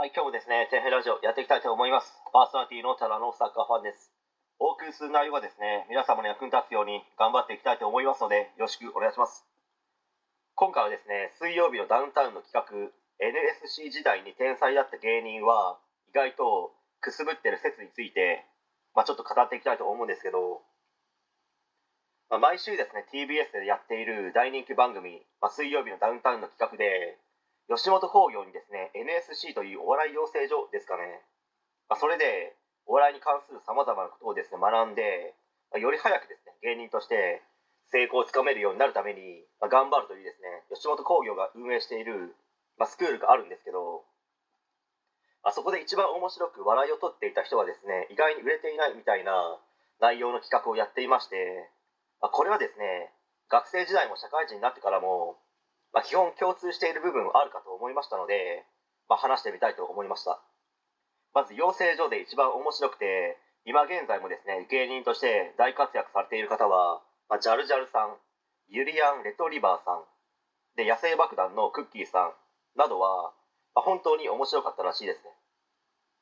はい、今日もですね、天平ラジオやっていきたいと思います。パーソナリティのただのサッカーファンです。お送りする内容はですね、皆様の役に立つように頑張っていきたいと思いますので、よろしくお願いします。今回はですね、水曜日のダウンタウンの企画、NSC 時代に天才だった芸人は、意外とくすぶってる説について、まあ、ちょっと語っていきたいと思うんですけど、まあ、毎週ですね、TBS でやっている大人気番組、まあ、水曜日のダウンタウンの企画で、吉本興業にですね NSC というお笑い養成所ですかね、まあ、それでお笑いに関するさまざまなことをですね学んで、まあ、より早くですね芸人として成功をつかめるようになるために、まあ、頑張るというですね吉本興業が運営している、まあ、スクールがあるんですけど、まあ、そこで一番面白く笑いを取っていた人はですね意外に売れていないみたいな内容の企画をやっていまして、まあ、これはですね学生時代も社会人になってからもまあ、基本共通している部分はあるかと思いましたので、まあ、話してみたいと思いました。まず養成所で一番面白くて今現在もですね芸人として大活躍されている方は、まあ、ジャルジャルさんユリアン・レトリバーさんで野生爆弾のクッキーさんなどは、まあ、本当に面白かったらしいですね。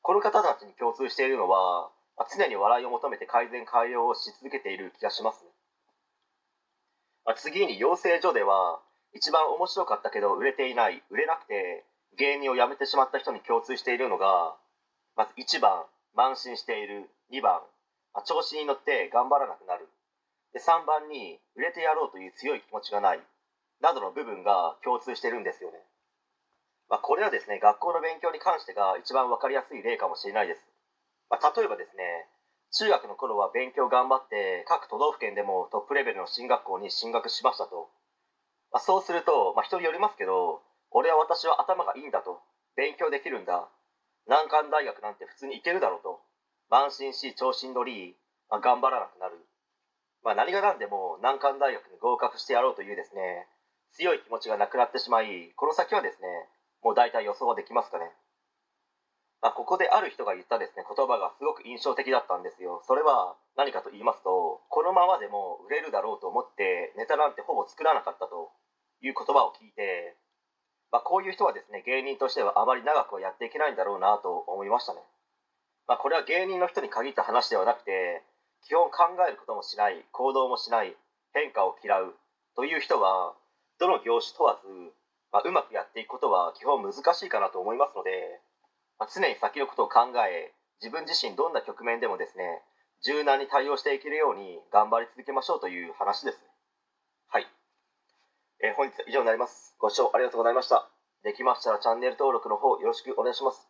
この方たちに共通しているのは、まあ、常に笑いを求めて改善改良をし続けている気がします、まあ、次に養成所では一番面白かったけど売れていない売れなくて芸人を辞めてしまった人に共通しているのがまず1番慢心している2番調子に乗って頑張らなくなる。で3番に売れてやろうという強い気持ちがないなどの部分が共通してるんですよね、まあ、これはですね学校の勉強に関してが一番分かりやすい例かもしれないです、まあ、例えばですね中学の頃は勉強頑張って各都道府県でもトップレベルの進学校に進学しましたと。まあ、そうすると、まあ、人によりますけど俺は私は頭がいいんだと。勉強できるんだ。難関大学なんて普通に行けるだろうと。慢心し調子に乗り、まあ、頑張らなくなる、まあ、何が何でも難関大学に合格してやろうというですね強い気持ちがなくなってしまいこの先はですねもう大体予想はできますかね、まあ、ここである人が言ったですね言葉がすごく印象的だったんですよ。それは何かと言いますとこのままでも売れるだろうと思ってネタなんてほぼ作らなかったと。いう言葉を聞いて、まあ、こういう人はですね芸人としてはあまり長くはやっていけないんだろうなと思いましたね、まあ、これは芸人の人に限った話ではなくて基本考えることもしない行動もしない変化を嫌うという人はどの業種問わず、まあ、うまくやっていくことは基本難しいかなと思いますので、まあ、常に先のことを考え自分自身どんな局面でもですね柔軟に対応していけるように頑張り続けましょうという話ですえー、本日は以上になります。ご視聴ありがとうございました。できましたらチャンネル登録の方よろしくお願いします。